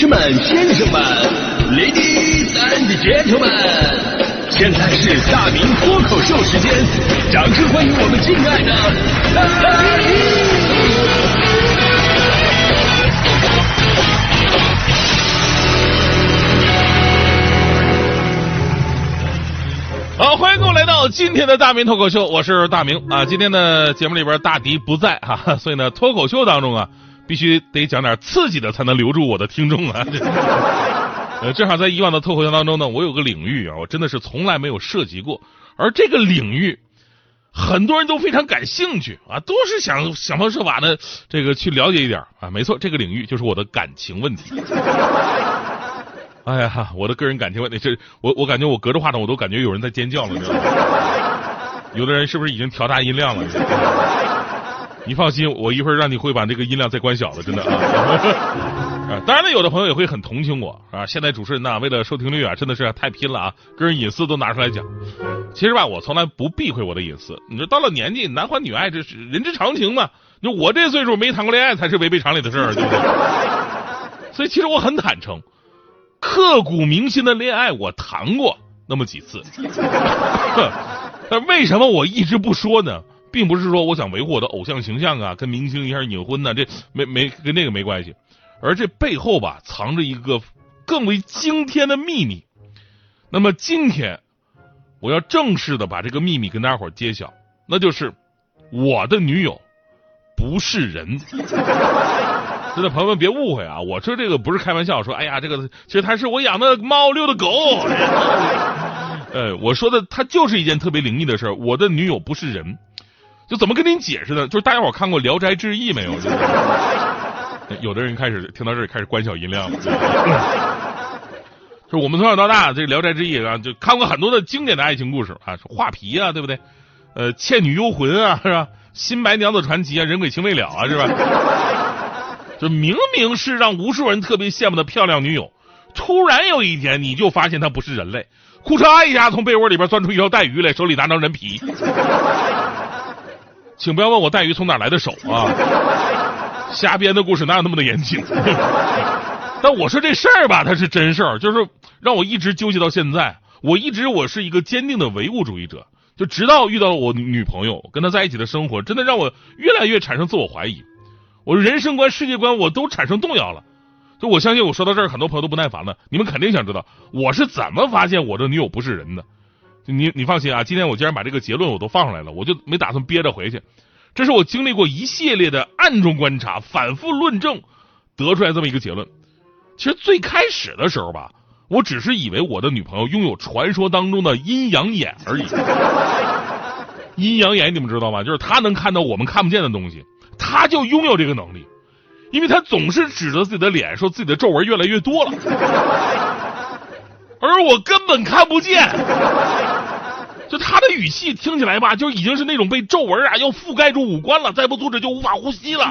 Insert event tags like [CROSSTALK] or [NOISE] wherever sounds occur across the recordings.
士们、先生们，Ladies and Gentlemen，现在是大明脱口秀时间，掌声欢迎我们敬爱的大明！好，欢迎各位来到今天的大明脱口秀，我是大明啊。今天的节目里边，大迪不在哈、所以呢，脱口秀当中啊。必须得讲点刺激的，才能留住我的听众啊！[LAUGHS] 呃，正好在以往的脱口秀当中呢，我有个领域啊，我真的是从来没有涉及过，而这个领域很多人都非常感兴趣啊，都是想想方设法的这个去了解一点啊。没错，这个领域就是我的感情问题。[LAUGHS] 哎呀，我的个人感情问题，这我我感觉我隔着话筒我都感觉有人在尖叫了，你知道吗？有的人是不是已经调大音量了？你放心，我一会儿让你会把这个音量再关小了，真的啊！[LAUGHS] 啊，当然了，有的朋友也会很同情我啊。现在主持人呢，为了收听率啊，真的是太拼了啊，个人隐私都拿出来讲。其实吧，我从来不避讳我的隐私。你说到了年纪，男欢女爱这是人之常情嘛。就我这岁数没谈过恋爱，才是违背常理的事儿，对不对？所以其实我很坦诚，刻骨铭心的恋爱我谈过那么几次。[LAUGHS] 但为什么我一直不说呢？并不是说我想维护我的偶像形象啊，跟明星一下隐婚呢，这没没跟那个没关系，而这背后吧藏着一个更为惊天的秘密。那么今天我要正式的把这个秘密跟大家伙揭晓，那就是我的女友不是人。[LAUGHS] 真的朋友们别误会啊，我说这个不是开玩笑，说哎呀这个其实它是我养的猫遛的狗。呃，[LAUGHS] 我说的它就是一件特别灵异的事我的女友不是人。就怎么跟您解释呢？就是大家伙看过《聊斋志异》没有？[LAUGHS] 有的人开始听到这里开始关小音量了。就是我们从小到大，这《聊斋志异》啊，就看过很多的经典的爱情故事啊，画皮啊，对不对？呃，《倩女幽魂》啊，是吧？《新白娘子传奇》啊，《人鬼情未了》啊，是吧？就明明是让无数人特别羡慕的漂亮女友，突然有一天你就发现她不是人类，裤嚓一下从被窝里边钻出一条带鱼来，手里拿张人皮。请不要问我带鱼从哪来的手啊！[LAUGHS] 瞎编的故事哪有那么的严谨？[LAUGHS] 但我说这事儿吧，它是真事儿，就是让我一直纠结到现在。我一直我是一个坚定的唯物主义者，就直到遇到了我女朋友，跟她在一起的生活，真的让我越来越产生自我怀疑，我人生观、世界观我都产生动摇了。就我相信，我说到这儿，很多朋友都不耐烦了，你们肯定想知道我是怎么发现我的女友不是人的。你你放心啊，今天我既然把这个结论我都放出来了，我就没打算憋着回去。这是我经历过一系列的暗中观察、反复论证得出来这么一个结论。其实最开始的时候吧，我只是以为我的女朋友拥有传说当中的阴阳眼而已。阴阳眼你们知道吗？就是她能看到我们看不见的东西，她就拥有这个能力，因为她总是指着自己的脸说自己的皱纹越来越多了，[LAUGHS] 而我根本看不见。就他的语气听起来吧，就已经是那种被皱纹啊要覆盖住五官了，再不阻止就无法呼吸了。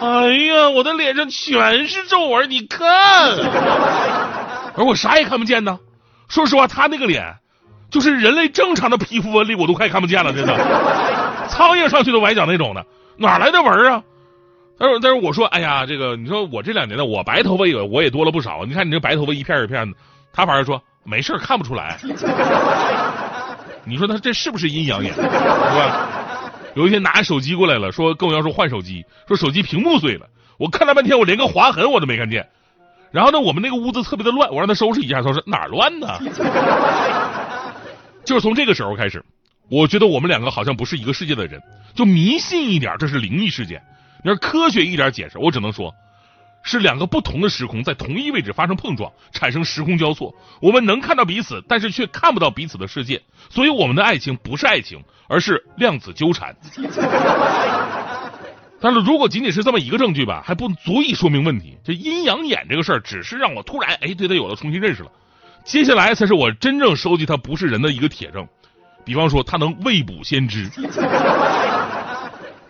哎呀，我的脸上全是皱纹，你看，而我啥也看不见呢。说实话，他那个脸，就是人类正常的皮肤纹理，我都快看不见了，真的。苍蝇上去都崴脚那种的，哪来的纹啊？但是但是我说，哎呀，这个你说我这两年呢，我白头发也我也多了不少。你看你这白头发一片一片的，他反而说没事看不出来。你说他这是不是阴阳眼，是吧？有一天拿手机过来了，说跟我要说换手机，说手机屏幕碎了。我看了半天，我连个划痕我都没看见。然后呢，我们那个屋子特别的乱，我让他收拾一下，他说哪乱呢？[LAUGHS] 就是从这个时候开始，我觉得我们两个好像不是一个世界的人，就迷信一点，这是灵异事件。你要科学一点解释，我只能说。是两个不同的时空在同一位置发生碰撞，产生时空交错。我们能看到彼此，但是却看不到彼此的世界。所以我们的爱情不是爱情，而是量子纠缠。[LAUGHS] 但是如果仅仅是这么一个证据吧，还不足以说明问题。这阴阳眼这个事儿，只是让我突然哎对他有了重新认识了。接下来才是我真正收集他不是人的一个铁证。比方说，他能未卜先知。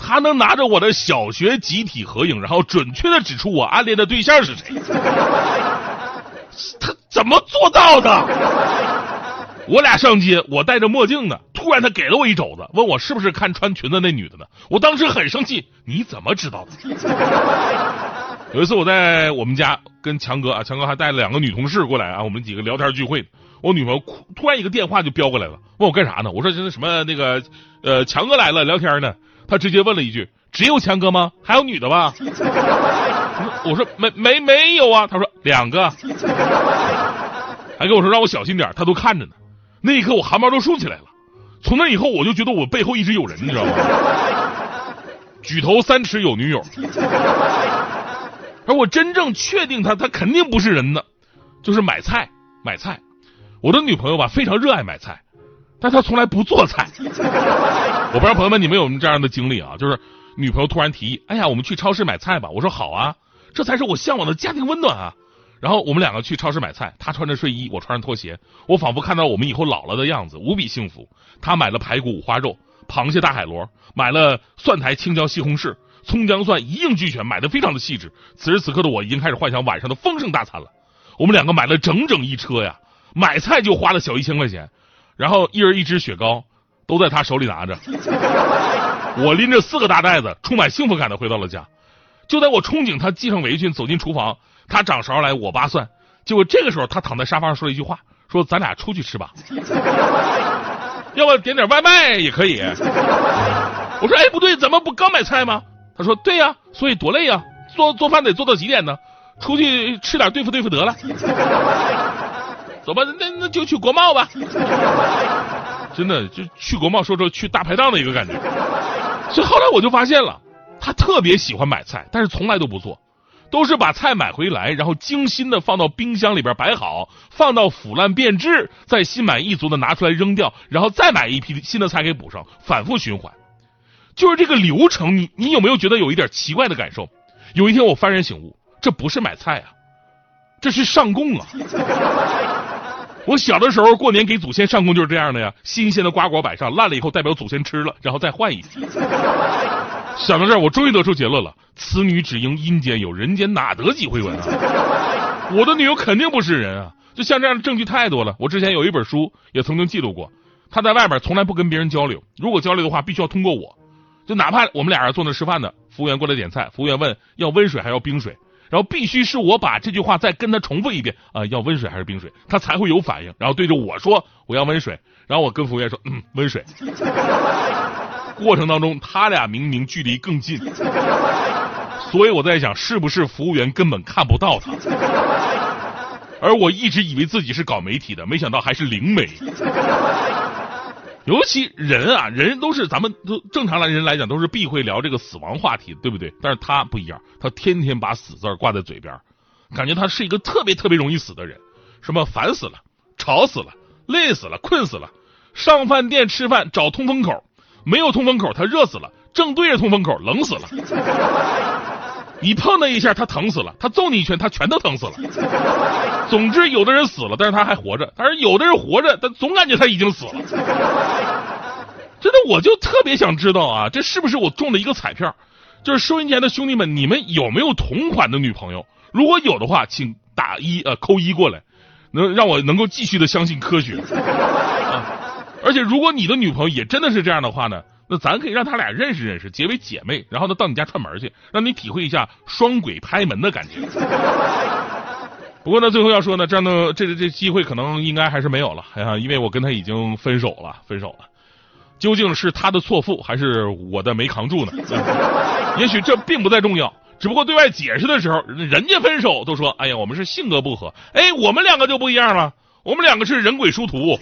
他能拿着我的小学集体合影，然后准确的指出我暗恋的对象是谁。[LAUGHS] 他怎么做到的？我俩上街，我戴着墨镜呢，突然他给了我一肘子，问我是不是看穿裙子那女的呢？我当时很生气，你怎么知道的？[LAUGHS] 有一次我在我们家跟强哥啊，强哥还带了两个女同事过来啊，我们几个聊天聚会。我女朋友突然一个电话就飙过来了，问我干啥呢？我说这是什么那个呃强哥来了聊天呢。她直接问了一句：“只有强哥吗？还有女的吧？” [LAUGHS] 我说没没没有啊。他说两个，还跟我说让我小心点，他都看着呢。那一刻我汗毛都竖起来了。从那以后我就觉得我背后一直有人，你知道吗？[LAUGHS] 举头三尺有女友。而我真正确定他，他肯定不是人呢，就是买菜买菜。我的女朋友吧，非常热爱买菜，但他从来不做菜。我不知道朋友们你们有没有这样的经历啊？就是女朋友突然提议：“哎呀，我们去超市买菜吧。”我说：“好啊，这才是我向往的家庭温暖啊。”然后我们两个去超市买菜，她穿着睡衣，我穿着拖鞋，我仿佛看到我们以后老了的样子，无比幸福。她买了排骨、五花肉、螃蟹、大海螺，买了蒜苔、青椒、西红柿。葱姜蒜一应俱全，买的非常的细致。此时此刻的我已经开始幻想晚上的丰盛大餐了。我们两个买了整整一车呀，买菜就花了小一千块钱，然后一人一支雪糕，都在他手里拿着。[LAUGHS] 我拎着四个大袋子，充满幸福感的回到了家。就在我憧憬他系上围裙走进厨房，他掌勺来我扒蒜。结果这个时候他躺在沙发上说了一句话，说咱俩出去吃吧，要不点点外卖也可以。我说哎不对，咱们不刚买菜吗？他说：“对呀，所以多累呀，做做饭得做到几点呢？出去吃点对付对付得了。走吧，那那就去国贸吧。[LAUGHS] 真的，就去国贸，说说去大排档的一个感觉。所以后来我就发现了，他特别喜欢买菜，但是从来都不做，都是把菜买回来，然后精心的放到冰箱里边摆好，放到腐烂变质，再心满意足的拿出来扔掉，然后再买一批新的菜给补上，反复循环。”就是这个流程，你你有没有觉得有一点奇怪的感受？有一天我幡然醒悟，这不是买菜啊，这是上供啊！[LAUGHS] 我小的时候过年给祖先上供就是这样的呀，新鲜的瓜果摆上，烂了以后代表祖先吃了，然后再换一批。想到这儿，我终于得出结论了：此女只应阴间有，人间哪得几回闻啊？[LAUGHS] 我的女友肯定不是人啊！就像这样的证据太多了。我之前有一本书也曾经记录过，她在外边从来不跟别人交流，如果交流的话，必须要通过我。就哪怕我们俩人坐那吃饭呢，服务员过来点菜，服务员问要温水还要冰水，然后必须是我把这句话再跟他重复一遍。啊，要温水还是冰水，他才会有反应，然后对着我说我要温水，然后我跟服务员说嗯温水。过程当中他俩明明距离更近，所以我在想是不是服务员根本看不到他，而我一直以为自己是搞媒体的，没想到还是灵媒。尤其人啊，人都是咱们都正常来人来讲都是避讳聊这个死亡话题，对不对？但是他不一样，他天天把死字挂在嘴边，感觉他是一个特别特别容易死的人。什么烦死了，吵死了，累死了，困死了。上饭店吃饭找通风口，没有通风口他热死了，正对着通风口冷死了。你碰他一下，他疼死了；他揍你一拳，他全都疼死了。总之，有的人死了，但是他还活着；但是有的人活着，但总感觉他已经死了。真的，我就特别想知道啊，这是不是我中的一个彩票？就是收音机前的兄弟们，你们有没有同款的女朋友？如果有的话，请打一呃扣一过来，能让我能够继续的相信科学。啊，而且，如果你的女朋友也真的是这样的话呢？那咱可以让他俩认识认识，结为姐妹，然后呢到你家串门去，让你体会一下双鬼拍门的感觉。[LAUGHS] 不过呢，最后要说呢，这样的这这机会可能应该还是没有了，哎呀，因为我跟他已经分手了，分手了。究竟是他的错付，还是我的没扛住呢？[LAUGHS] 也许这并不再重要，只不过对外解释的时候，人家分手都说，哎呀，我们是性格不合，哎，我们两个就不一样了，我们两个是人鬼殊途。